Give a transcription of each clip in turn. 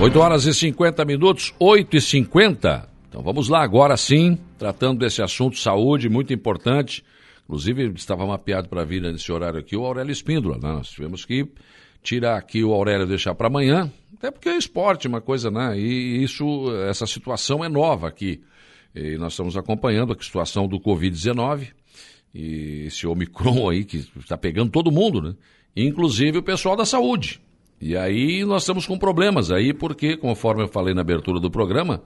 8 horas e 50 minutos, 8 e 50. Então vamos lá, agora sim, tratando desse assunto saúde, muito importante. Inclusive, estava mapeado para vir nesse horário aqui o Aurélio Espíndola. Né? Nós tivemos que tirar aqui o Aurélio e deixar para amanhã, até porque é esporte, uma coisa, né? E isso, essa situação é nova aqui. E nós estamos acompanhando a situação do Covid-19 e esse Omicron aí que está pegando todo mundo, né? Inclusive o pessoal da saúde. E aí nós estamos com problemas aí, porque, conforme eu falei na abertura do programa,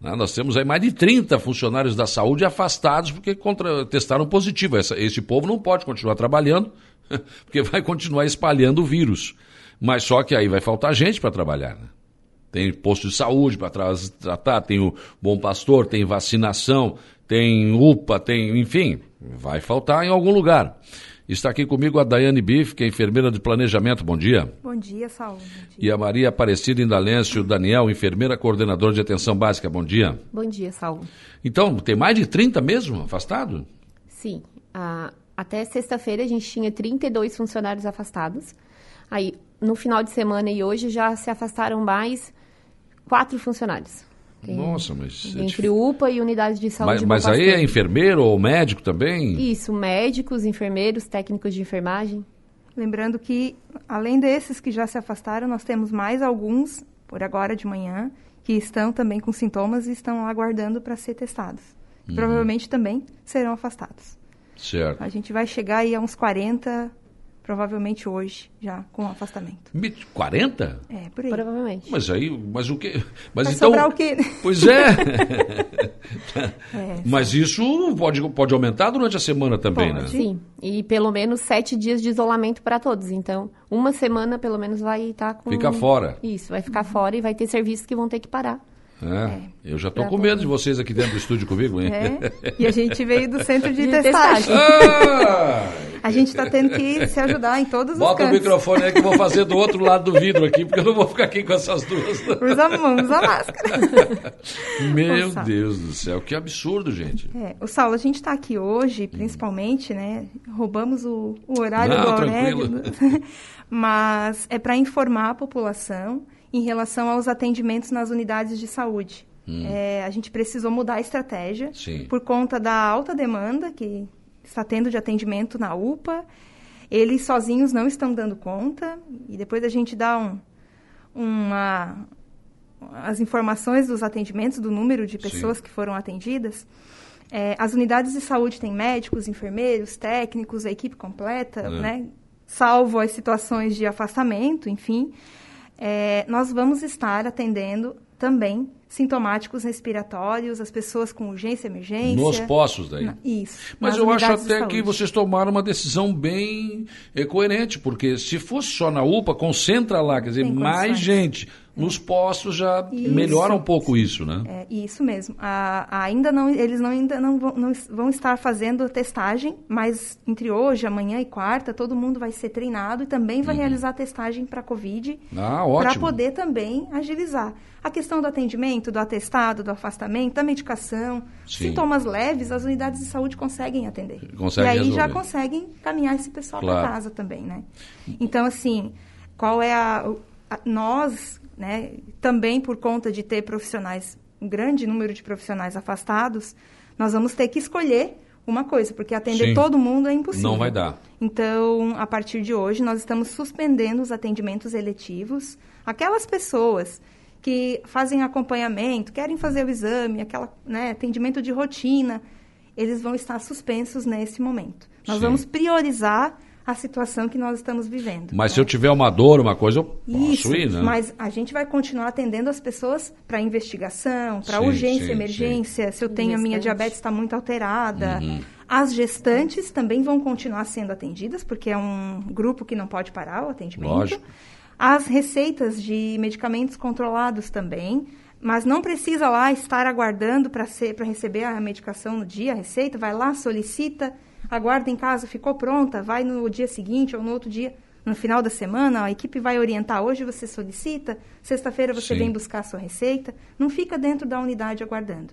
né, nós temos aí mais de 30 funcionários da saúde afastados porque contra, testaram positivo. Essa, esse povo não pode continuar trabalhando, porque vai continuar espalhando o vírus. Mas só que aí vai faltar gente para trabalhar. Né? Tem posto de saúde para tratar, tem o Bom Pastor, tem vacinação, tem UPA, tem, enfim, vai faltar em algum lugar. Está aqui comigo a Daiane Biff, que é enfermeira de planejamento. Bom dia. Bom dia, Saúl. E a Maria Aparecida Indalêncio Daniel, enfermeira coordenadora de atenção básica. Bom dia. Bom dia, Saúl. Então, tem mais de 30 mesmo afastado? Sim. Ah, até sexta-feira a gente tinha 32 funcionários afastados. Aí, no final de semana e hoje já se afastaram mais quatro funcionários. Tem Nossa, mas. É entre UPA e unidades de saúde. Mas, mas aí é enfermeiro ou médico também? Isso, médicos, enfermeiros, técnicos de enfermagem. Lembrando que, além desses que já se afastaram, nós temos mais alguns, por agora de manhã, que estão também com sintomas e estão aguardando para ser testados. Uhum. Provavelmente também serão afastados. Certo. A gente vai chegar aí a uns 40 provavelmente hoje, já com afastamento. 40? É, por aí. Provavelmente. Mas aí, mas o que? Mas Vai então, sobrar o quê? Pois é. é mas isso pode, pode aumentar durante a semana também, pode. né? Sim, e pelo menos sete dias de isolamento para todos. Então, uma semana pelo menos vai estar tá com... Fica fora. Isso, vai ficar fora e vai ter serviços que vão ter que parar. É, é. Eu já estou com medo de vocês aqui dentro do estúdio comigo, hein? É. E a gente veio do centro de, de testagem. Ah, a gente está tendo que se ajudar em todos Bota os cantos. Bota o microfone aí que eu vou fazer do outro lado do vidro aqui, porque eu não vou ficar aqui com essas duas. Usa usa máscara. Meu Deus do céu, que absurdo, gente. É, o Saulo, a gente está aqui hoje, principalmente, né? Roubamos o, o horário não, do Aurélio. Mas é para informar a população em relação aos atendimentos nas unidades de saúde. Hum. É, a gente precisou mudar a estratégia Sim. por conta da alta demanda que está tendo de atendimento na UPA. Eles sozinhos não estão dando conta e depois a gente dá um, uma, as informações dos atendimentos, do número de pessoas Sim. que foram atendidas. É, as unidades de saúde têm médicos, enfermeiros, técnicos, a equipe completa, é. né? Salvo as situações de afastamento, enfim é, nós vamos estar atendendo também sintomáticos respiratórios, as pessoas com urgência emergência. Nos postos daí. Isso. Mas eu acho até que vocês tomaram uma decisão bem é, coerente, porque se fosse só na UPA, concentra lá, quer dizer, mais gente. Nos postos já isso. melhora um pouco isso, né? É, isso mesmo. A, ainda não, eles não, ainda não vão, não vão estar fazendo testagem, mas entre hoje, amanhã e quarta, todo mundo vai ser treinado e também vai uhum. realizar testagem para Covid. Ah, para poder também agilizar. A questão do atendimento, do atestado, do afastamento, da medicação, Sim. sintomas leves, as unidades de saúde conseguem atender. Consegue e aí resolver. já conseguem caminhar esse pessoal claro. para casa também, né? Então, assim, qual é a, a nós né? Também por conta de ter profissionais, um grande número de profissionais afastados, nós vamos ter que escolher uma coisa, porque atender Sim. todo mundo é impossível. Não vai dar. Então, a partir de hoje, nós estamos suspendendo os atendimentos eletivos. Aquelas pessoas que fazem acompanhamento, querem fazer o exame, aquela, né, atendimento de rotina, eles vão estar suspensos nesse momento. Nós Sim. vamos priorizar a situação que nós estamos vivendo. Mas né? se eu tiver uma dor, uma coisa, eu posso Isso, ir, né? Mas a gente vai continuar atendendo as pessoas para investigação, para urgência, sim, emergência. Sim. Se eu tenho a minha diabetes está muito alterada. Uhum. As gestantes também vão continuar sendo atendidas, porque é um grupo que não pode parar o atendimento. Lógico. As receitas de medicamentos controlados também mas não precisa lá estar aguardando para receber a medicação no dia, a receita, vai lá, solicita, aguarda em casa, ficou pronta, vai no dia seguinte ou no outro dia, no final da semana, a equipe vai orientar, hoje você solicita, sexta-feira você Sim. vem buscar a sua receita, não fica dentro da unidade aguardando.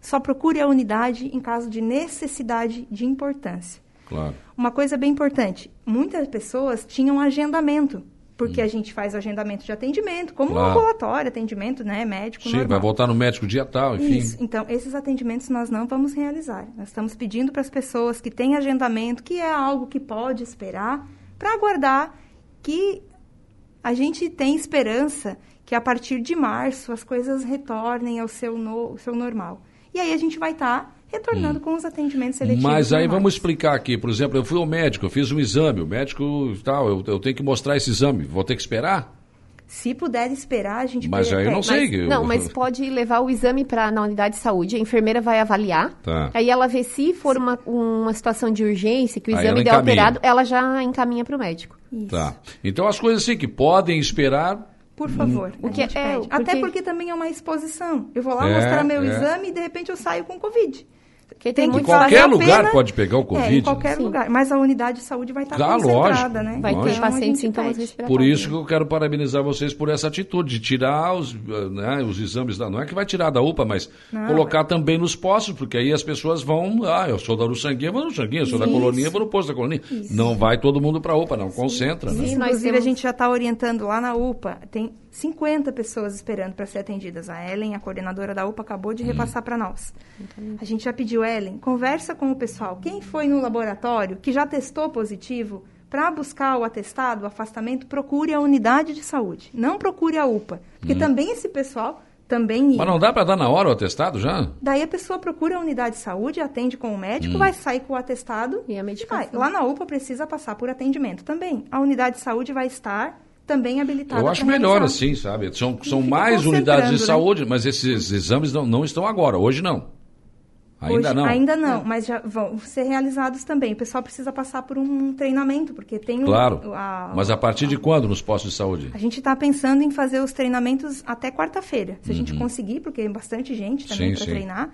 Só procure a unidade em caso de necessidade de importância. Claro. Uma coisa bem importante, muitas pessoas tinham agendamento porque a gente faz agendamento de atendimento, como Claro. um ambulatório, atendimento né, médico Sim, normal. vai voltar no médico dia tal, enfim. Isso. Então, esses atendimentos nós não vamos realizar. Nós estamos pedindo para as pessoas que têm agendamento, que é algo que pode esperar, para aguardar que a gente tem esperança que a partir de março as coisas retornem ao seu, no, ao seu normal. E aí a gente vai estar retornando com os atendimentos seletivos. Hum. Mas aí normais. vamos explicar aqui. Por exemplo, eu fui ao médico, eu fiz um exame, o médico tal, eu, eu tenho que mostrar esse exame. Vou ter que esperar? Se puder esperar, a gente Mas aí eu não sei. Mas, eu- Não, mas pode levar o exame para na unidade de saúde, a enfermeira vai avaliar. Tá. Aí ela vê se for uma, uma situação de urgência, que o Aí exame der alterado, ela já encaminha para o médico. Isso. Tá. Então as coisas assim que podem esperar. Por favor. O a que é- porque- Até porque também é uma exposição. Eu vou lá É, mostrar meu é. exame e de repente eu saio com Covid. Porque tem Tem que muito qualquer lugar pena- pode pegar o É, Covid, em qualquer Sim. lugar. Mas a unidade de saúde vai estar Ah, concentrada, lógico, né? Vai lógico. ter Então, pacientes gente sintomas respiratórios. Por isso que eu quero parabenizar vocês por essa atitude de tirar os, né, os exames da. Não é que vai tirar da UPA, mas Não, colocar também nos postos, porque aí as pessoas vão. Ah, eu sou da Uruçanguinha, vou no Uruçanguinha, eu sou da Isso. Coloninha, vou no posto da Coloninha. Não vai todo mundo para a UPA, não. Concentra, né? Sim, Inclusive, temos- a gente já está orientando lá na UPA. Tem 50 pessoas esperando para ser atendidas. A Ellen, a coordenadora da UPA, acabou Hum. de repassar para nós. A gente já pediu, Ellen, conversa com o pessoal. Quem foi no laboratório que já testou positivo, para buscar o atestado, o afastamento, procure a unidade de saúde. Não procure a UPA. Porque também esse pessoal também ia. Hum. Mas não dá para dar na hora o atestado já? Daí a pessoa procura a unidade de saúde, atende com o médico, Hum. vai sair com o atestado E a medicação. vai. Lá na UPA precisa passar por atendimento também. A unidade de saúde vai estar também habilitada. Eu acho melhor realizar. assim, sabe? São, são mais unidades de né? saúde, mas esses exames não, não estão agora. Hoje não. Ainda Hoje- não. Ainda não, mas já vão ser realizados também. O pessoal precisa passar por um treinamento, porque tem Claro. a, Mas a partir de quando nos postos de saúde? A gente está pensando em fazer os treinamentos até quarta-feira, se a gente conseguir, porque tem bastante gente também Uhum. Para treinar.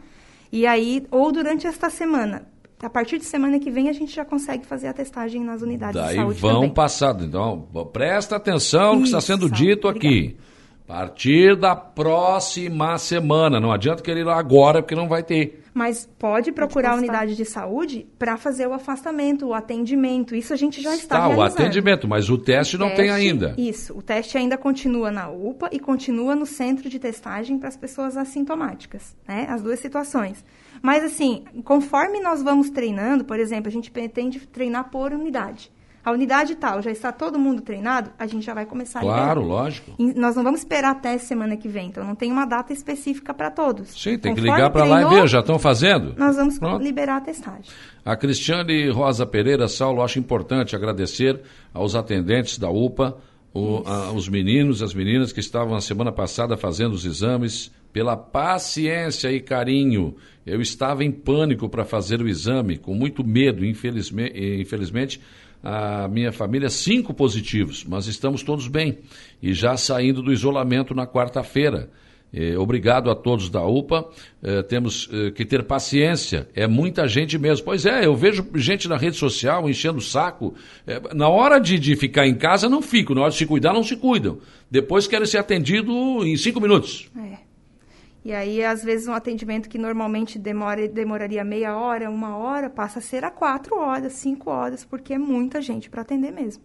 E aí, ou durante esta semana. A partir de semana que vem, a gente já consegue fazer a testagem nas unidades Daí de saúde vão também. passado. Então, presta atenção no que está Isso, sendo dito aqui. A partir da próxima semana. Não adianta querer ir lá agora, porque não vai ter. Mas pode procurar a constar. unidade de saúde para fazer o afastamento, o atendimento. Isso a gente já está Tá, o atendimento, mas o teste não tem Teste, ainda. Isso, o teste ainda continua na UPA e continua no centro de testagem para as pessoas assintomáticas, né? As duas situações. Mas assim, conforme nós vamos treinando, por exemplo, a gente pretende treinar por unidade. A unidade tal já está todo mundo treinado, a gente já vai começar a Claro, lógico. E nós não vamos esperar até semana que vem, então não tem uma data específica para todos. Sim, tem que Conforme ligar para lá e ver, já estão fazendo? Nós vamos Pronto. liberar a testagem. A Cristiane Rosa Pereira, Saulo, acho importante agradecer aos atendentes da UPA, o- a- os meninos e as meninas que estavam na semana passada fazendo os exames, pela paciência e carinho. Eu estava em pânico para fazer o exame, com muito medo, infelizmente, infelizmente a minha família, cinco positivos, mas estamos todos bem e já saindo do isolamento na quarta-feira. Eh, obrigado a todos da UPA. Eh, temos eh, que ter paciência. É muita gente mesmo. Pois é, eu vejo gente na rede social enchendo o saco. Na hora de, de ficar em casa, não fico. Na hora de se cuidar, não se cuidam. Depois querem ser atendidos em cinco minutos. É. E aí, às vezes, um atendimento que normalmente demora, demoraria meia hora, uma hora, passa a ser a quatro horas, cinco horas, porque é muita gente para atender mesmo.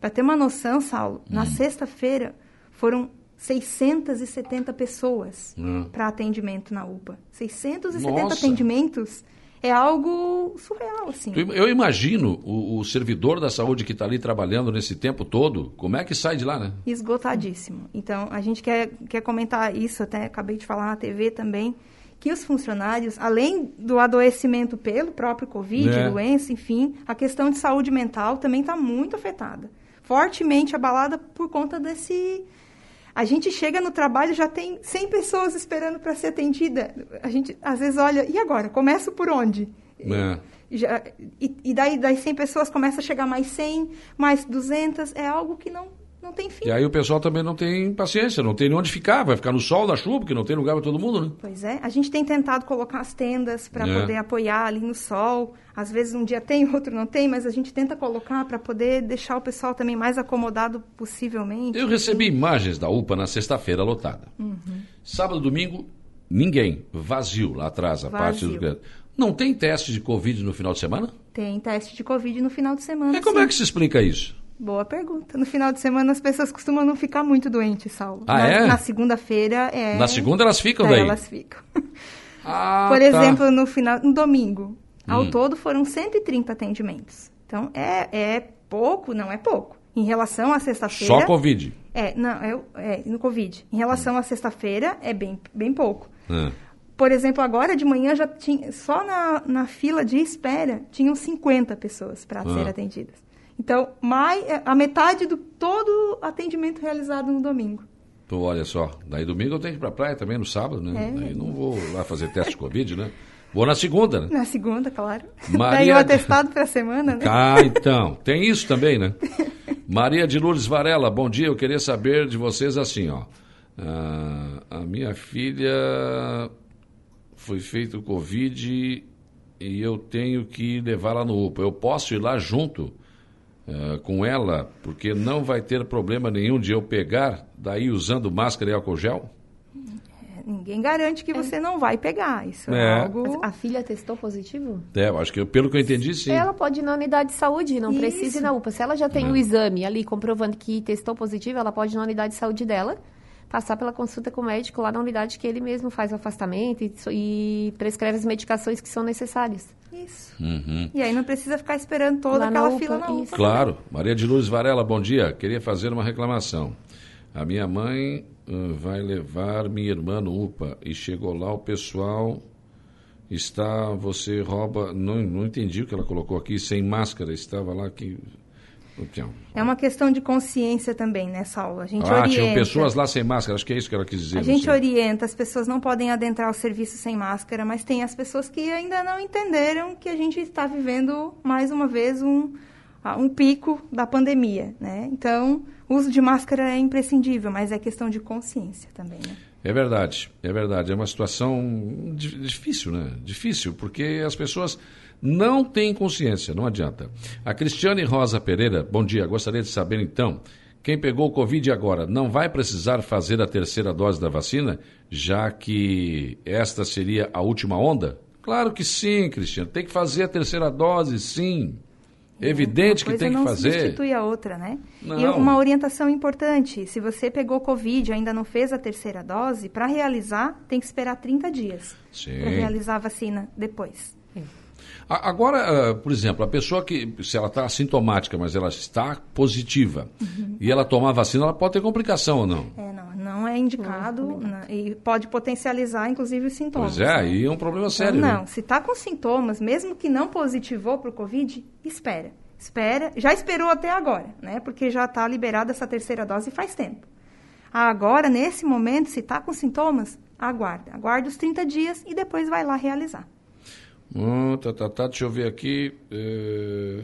Para ter uma noção, Saulo, Hum. na sexta-feira foram 670 pessoas Hum. para atendimento na UPA. 670 Nossa. atendimentos é algo surreal, assim. Eu imagino o, o servidor da saúde que está ali trabalhando nesse tempo todo, como é que sai de lá, né? esgotadíssimo. Então, a gente quer, quer comentar isso, até acabei de falar na TV também, que os funcionários, além do adoecimento pelo próprio Covid, É. doença, enfim, a questão de saúde mental também está muito afetada. Fortemente abalada por conta desse... A gente chega no trabalho já tem 100 pessoas esperando para ser atendida. A gente, às vezes, olha, e agora? Começo por onde? É. Já, e, e daí, das 100 pessoas começa a chegar mais 100, mais 200. É algo que não, não tem fim. E aí o pessoal também não tem paciência, não tem onde ficar, vai ficar no sol, na chuva, porque não tem lugar para todo mundo, né? Pois é, a gente tem tentado colocar as tendas para É. poder apoiar ali no sol. Às vezes um dia tem, outro não tem, mas a gente tenta colocar para poder deixar o pessoal também mais acomodado possivelmente. Eu recebi imagens da UPA na sexta-feira lotada. Uhum. Sábado, domingo, ninguém. Vazio lá atrás, a parte Vazio. do. Não tem teste de Covid no final de semana? Tem teste de Covid no final de semana. E como sim. é que se explica isso? Boa pergunta. No final de semana as pessoas costumam não ficar muito doentes, Saulo. Ah, na, é? Na segunda-feira é. Na segunda elas ficam É, daí? Elas ficam. Ah, Por tá. exemplo, no final, no domingo, ao Hum. todo foram 130 atendimentos. Então é, é pouco, não é pouco. Em relação à sexta-feira. Só Covid. É, não, é, é no Covid. Em relação à sexta-feira, é bem, bem pouco. Ah. Por exemplo, agora de manhã já tinha, só na, na fila de espera, tinham 50 pessoas para Ah. serem atendidas. Então, mais, a metade do todo atendimento realizado no domingo. Pô, olha só, daí domingo eu tenho que ir pra praia também no sábado, né? É. Daí não vou lá fazer teste de Covid, né? Vou na segunda, né? Na segunda, claro. Maria Daí o de- atestado para a semana, né? Ah, então. Tem isso também, né? Maria de Lourdes Varela, bom dia. Eu queria saber de vocês assim, ó. Ah, a minha filha foi feito Covid e eu tenho que levá-la no UPA. Eu posso ir lá junto ah, com ela, porque não vai ter problema nenhum de eu pegar, daí usando máscara e álcool gel? Ninguém garante que você não vai pegar. Isso é, É. algo. A filha testou positivo? É, eu acho que eu- pelo que eu entendi, sim. Ela pode ir na unidade de saúde, não Isso. precisa ir na UPA. Se ela já tem o exame ali comprovando que testou positivo, ela pode ir na unidade de saúde dela, passar pela consulta com o médico lá na unidade que ele mesmo faz o afastamento e, e prescreve as medicações que são necessárias. Isso. Uhum. E aí não precisa ficar esperando toda Lá aquela UPA, fila na UPA. Claro. Maria de Lourdes Varela, bom dia. Queria fazer uma reclamação. A minha mãe ah, vai levar minha irmã no UPA e chegou lá o pessoal está, você rouba, não, não entendi o que ela colocou aqui, sem máscara, estava lá que... É uma questão de consciência também nessa aula. A gente ah, orienta. tinham pessoas lá sem máscara, acho que é isso que ela quis dizer. A gente orienta, as pessoas não podem adentrar o serviço sem máscara, mas tem as pessoas que ainda não entenderam que a gente está vivendo, mais uma vez, um, ah, um pico da pandemia, né? Então, o uso de máscara é imprescindível, mas é questão de consciência também, né? É verdade, é verdade. É uma situação di- difícil, né? Difícil, porque as pessoas não têm consciência, não adianta. A Cristiane Rosa Pereira, bom dia. Gostaria de saber então, quem pegou o Covid agora não vai precisar fazer a terceira dose da vacina, já que esta seria a última onda? Claro que sim, Cristiane. Tem que fazer a terceira dose, sim. Evidente que Uma tem que não fazer. substitui a outra, né? E Não. uma orientação importante, se você pegou Covid e ainda não fez a terceira dose, para realizar, tem que esperar 30 dias Sim. para realizar a vacina depois. A- Agora, ah, por exemplo, a pessoa que, se ela está assintomática, mas ela está positiva, Uhum. e ela tomar a vacina, ela pode ter complicação ou não? É, não, não é indicado na- e pode potencializar, inclusive, os sintomas. Pois é, né? aí é um problema Então, sério. não, né? se está com sintomas, mesmo que não positivou para o Covid, espera. Espera, já esperou até agora, né? Porque já está liberada essa terceira dose faz tempo. Agora, nesse momento, se está com sintomas, aguarda. Aguarda os 30 dias e depois vai lá realizar. Hum, tá, tá, tá, deixa eu ver aqui. É...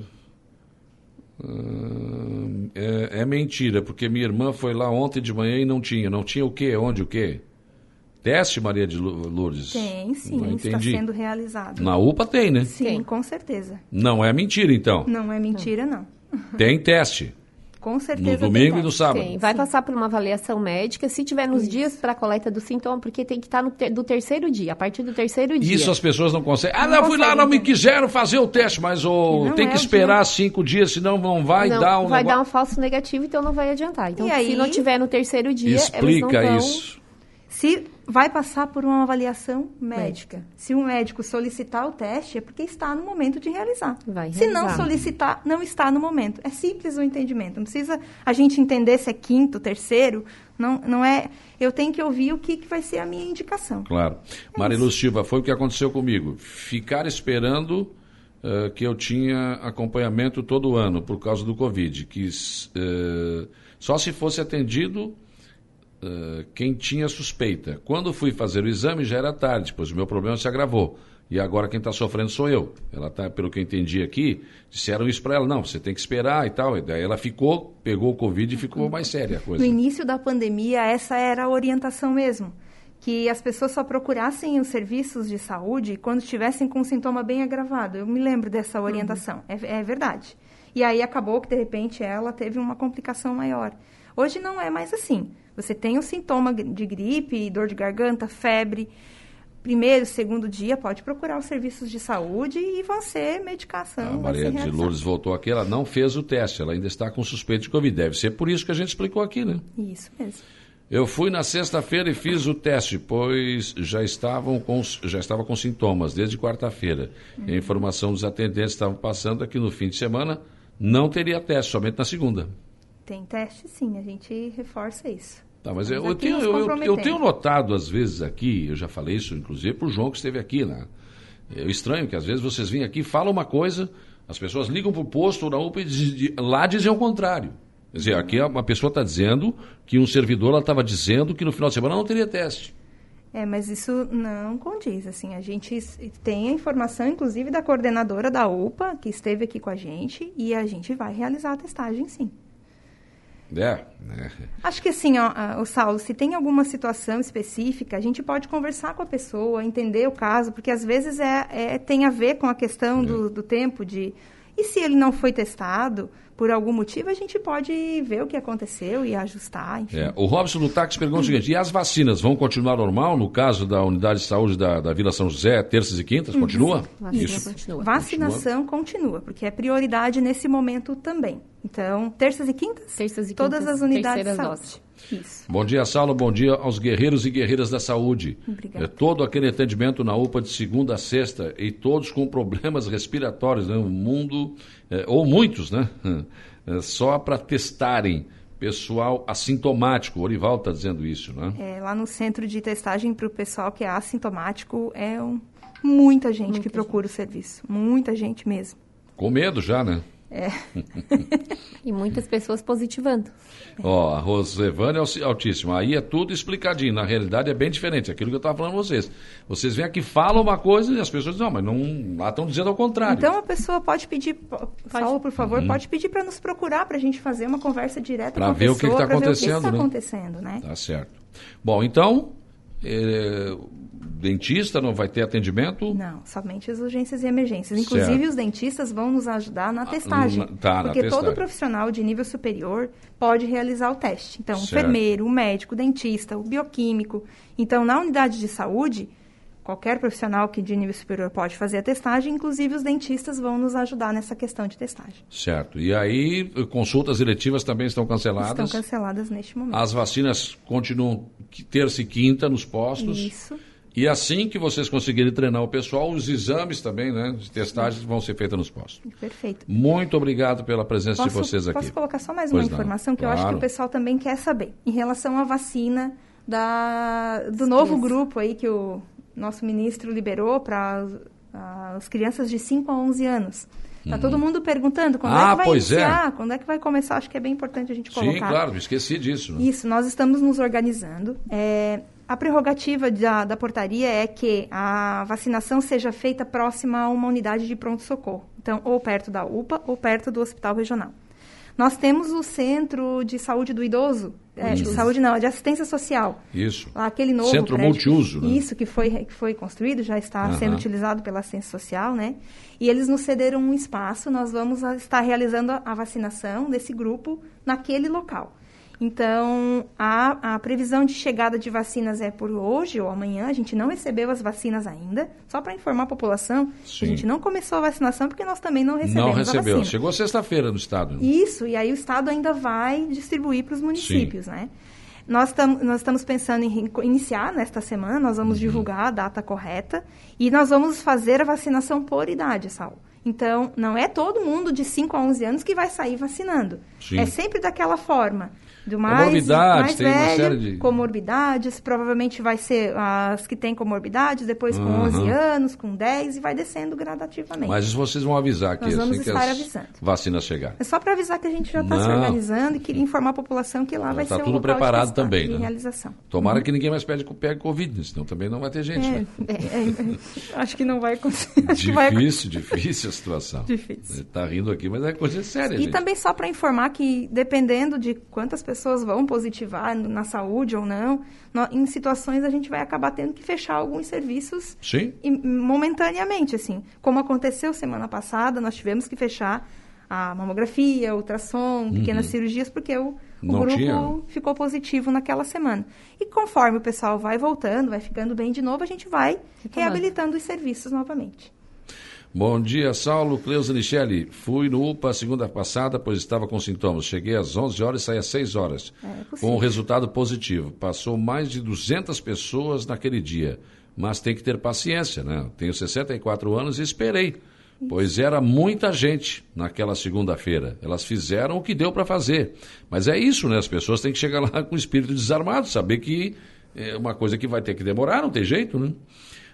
É, é mentira, porque minha irmã foi lá ontem de manhã e não tinha. Não tinha o quê? Onde o quê? Teste, Maria de Lourdes? Tem, sim, Não está entendi. sendo realizado. Na UPA tem, né? Sim, Tem. com certeza. Não é mentira, então. Não é mentira, não. Tem teste. Com certeza. No tem domingo e no sábado. Tem. Vai passar por uma avaliação médica, se tiver nos dias para coleta do sintoma, porque tem que estar no ter- do terceiro dia, a partir do terceiro dia. Isso as pessoas não conseguem. Ah, Não não, fui lá, não me quiseram fazer o teste, mas o Não tem é que esperar cinco dias, senão não vai Não, dar um vai dar um negócio. falso negativo, então não vai adiantar. Então, E aí- se não tiver no terceiro dia, eles Explica não vão... isso. Se vai passar por uma avaliação médica. Se o médico solicitar o teste, é porque está no momento de realizar. Vai Se não realizar. solicitar, não está no momento. É simples o entendimento. Não precisa a gente entender se é quinto, terceiro. Não, não é. Eu tenho que ouvir o que, que vai ser a minha indicação. Claro. Marilu Silva, foi o que aconteceu comigo. Ficar esperando eh, que eu tinha acompanhamento todo ano por causa do Covid. Que eh, só se fosse atendido eh, quem tinha suspeita. Quando fui fazer o exame já era tarde, pois o meu problema se agravou. E agora quem está sofrendo sou eu. Ela tá, pelo que eu entendi aqui, disseram isso para ela, não, você tem que esperar e tal. E daí ela ficou, pegou o Covid e ficou mais séria a coisa. No início da pandemia, essa era a orientação mesmo. Que as pessoas só procurassem os serviços de saúde quando estivessem com um sintoma bem agravado. Eu me lembro dessa orientação. É, é verdade. E aí acabou que, de repente, ela teve uma complicação maior. Hoje não é mais assim. Você tem o sintoma de gripe, dor de garganta, febre. primeiro, segundo dia, pode procurar os serviços de saúde e vão ser medicação. A Maria de. Lourdes voltou aqui, ela não fez o teste, ela ainda está com suspeito de Covid. Deve ser por isso que a gente explicou aqui, né? Isso mesmo. Eu fui na sexta-feira e fiz o teste, pois já estavam com, já estava com sintomas desde quarta-feira. E a informação dos atendentes estavam passando aqui no fim de semana não teria teste, somente na segunda. Tem teste, sim, a gente reforça isso. Tá, mas eu, eu tenho, eu- eu, tenho notado, às vezes, aqui, eu já falei isso, inclusive, para o João que esteve aqui, né? É estranho que às vezes vocês vêm aqui, falam uma coisa, as pessoas ligam para o posto ou na UPA e lá dizem o contrário. Quer dizer, aqui uma pessoa está dizendo que um servidor estava dizendo que no final de semana não teria teste. É, mas isso não condiz, assim, a gente tem a informação, inclusive, da coordenadora da UPA, que esteve aqui com a gente, e a gente vai realizar a testagem, sim. É? Acho que assim, ó, o Saulo, se tem alguma situação específica, a gente pode conversar com a pessoa, entender o caso, porque às vezes é, é- tem a ver com a questão do, do tempo de. E se ele não foi testado, por algum motivo, a gente pode ver o que aconteceu e ajustar, enfim. É, o Robson do Táxi pergunta o seguinte: e as vacinas vão continuar normal no caso da unidade de saúde da, da Vila São José, terças e quintas? Continua? Vacina Isso. continua. Vacinação continua, porque é prioridade nesse momento também. Então, terças e quintas, Terças e todas quintas, as unidades de saúde. doses. Isso. Bom dia, Saulo. Bom dia aos guerreiros e guerreiras da saúde. Obrigada. É, todo aquele atendimento na UPA de segunda a sexta e todos com problemas respiratórios, né? O mundo, é, ou muitos, né? É, só para testarem. Pessoal assintomático. O Orival está dizendo isso, né? É, lá no centro de testagem para o pessoal que é assintomático, é um- muita gente Muita que procura o serviço. Muita gente mesmo. Com medo já, né? E muitas pessoas positivando. Ó, a Rosevânia é altíssima. Aí é tudo explicadinho. Na realidade é bem diferente. Aquilo que eu estava falando para vocês. Vocês vêm aqui, falam uma coisa e as pessoas dizem, não, mas não, lá estão dizendo ao contrário. Então a pessoa pode pedir, po- Saulo, por favor, pode pedir para nos procurar para a gente fazer uma conversa direta Uhum. Pra com a ver o que que pessoa, tá pra ver o que acontecendo, está né? acontecendo, né? Tá certo. Bom, então, é, dentista não vai ter atendimento? Não, somente as urgências e emergências. Inclusive, Certo. os dentistas vão nos ajudar na testagem. na- tá, na porque testagem. todo profissional de nível superior pode realizar o teste. Então, o enfermeiro, o médico, o dentista, o bioquímico. Então, na unidade de saúde, qualquer profissional que de nível superior pode fazer a testagem, inclusive os dentistas vão nos ajudar nessa questão de testagem. Certo. E aí, consultas eletivas também estão canceladas? Estão canceladas neste momento. As vacinas continuam terça e quinta nos postos? Isso. E assim que vocês conseguirem treinar o pessoal, os exames também, né, de testagem vão ser feitos nos postos. Perfeito. Muito obrigado pela presença de vocês aqui. Posso colocar só mais Pois uma não. informação que eu acho que Claro. o pessoal também quer saber. Em relação à vacina da, do novo grupo aí que o nosso ministro liberou para as crianças de 5 a 11 anos. Tá todo mundo perguntando quando Ah, é que vai pois é. iniciar, quando é que vai começar. Acho que é bem importante a gente colocar. Sim, claro, me esqueci disso. Né? Isso, nós estamos nos organizando. É, a prerrogativa da, da portaria é que a vacinação seja feita próxima a uma unidade de pronto-socorro. Então, ou perto da UPA ou perto do hospital regional. Nós temos o Centro de Saúde do Idoso, é, de saúde não, de assistência social. Isso. Lá, aquele novo Centro prédio multiuso, né? Isso, que foi, que foi construído, já está sendo utilizado pela assistência social, né? E eles nos cederam um espaço, nós vamos estar realizando a, a vacinação desse grupo naquele local. Então, a, a previsão de chegada de vacinas é por hoje ou amanhã, a gente não recebeu as vacinas ainda, só para informar a população, Sim. a gente não começou a vacinação porque nós também não recebemos Não recebeu. Chegou sexta-feira no estado. Isso, e aí o Estado ainda vai distribuir para os municípios, né? Nós, tam, nós estamos pensando em iniciar nesta semana, nós Uhum. vamos divulgar a data correta e nós vamos fazer a vacinação por idade, Sal. Então, não é todo mundo de 5 a 11 anos que vai sair vacinando. Sim. É sempre daquela forma. Do mais, Comorbidades, mais tem uma velho, série de- comorbidades, provavelmente vai ser as que têm comorbidades, depois com Uhum. 11 anos, com 10 e vai descendo gradativamente. Mas vocês vão avisar aqui Nós vamos assim que estar as avisando. vacinas chegarem. É só para avisar que a gente já está se organizando e queria informar a população que lá vai tá ser tudo de preparado também, né? realização. Tomara que ninguém mais pegue, pegue Covid, senão também não vai ter gente. É, né? é, é, acho que não vai acontecer. Que Difícil, difícil a situação. Difícil. Ele tá rindo aqui, mas é coisa séria, E gente. também só para informar que, dependendo de quantas pessoas vão positivar na saúde ou não, em situações a gente vai acabar tendo que fechar alguns serviços Sim? e- momentaneamente, assim. Como aconteceu semana passada, nós tivemos que fechar a mamografia, ultrassom, pequenas Uhum. cirurgias, porque o, o grupo tinha? ficou positivo naquela semana. E conforme o pessoal vai voltando, vai ficando bem de novo, a gente vai Retomando. reabilitando os serviços novamente. Bom dia, Saulo, Cleusa Michele. Fui no UPA segunda passada, pois estava com sintomas. Cheguei às 11 horas e saí às 6 horas. É possível. com um resultado positivo. Passou mais de 200 pessoas naquele dia. Mas tem que ter paciência, né? Tenho 64 anos e esperei. Pois era muita gente naquela segunda-feira. Elas fizeram o que deu para fazer. Mas é isso, né? As pessoas têm que chegar lá com o espírito desarmado, saber que é uma coisa que vai ter que demorar, não tem jeito, né?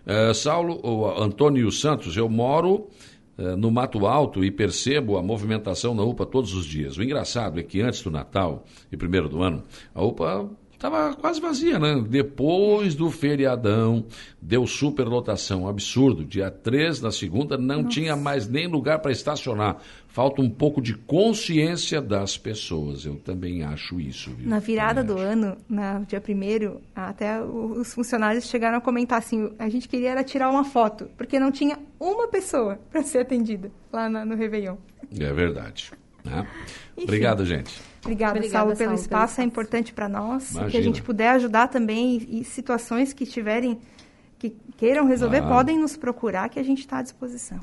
Eh, Saulo, o Antônio Santos, eu moro eh, no Mato Alto e percebo a movimentação na UPA todos os dias. O engraçado é que antes do Natal e primeiro do ano, a UPA estava quase vazia, né? Depois do feriadão, deu superlotação, absurdo. Dia 3, na segunda, não tinha mais nem lugar para estacionar. Falta um pouco de consciência das pessoas. Eu também acho isso. Viu? Na virada Também do acho. ano, no dia primeiro, até os funcionários chegaram a comentar assim, a gente queria era tirar uma foto, porque não tinha uma pessoa para ser atendida lá na- no Réveillon. É verdade. né? Obrigado, gente. Obrigada, Obrigada, Saulo, pelo Saulo, pelo espaço. É importante para nós. Imagina. Que a gente puder ajudar também e, e situações que tiverem, que queiram resolver, Claro. podem nos procurar que a gente está à disposição.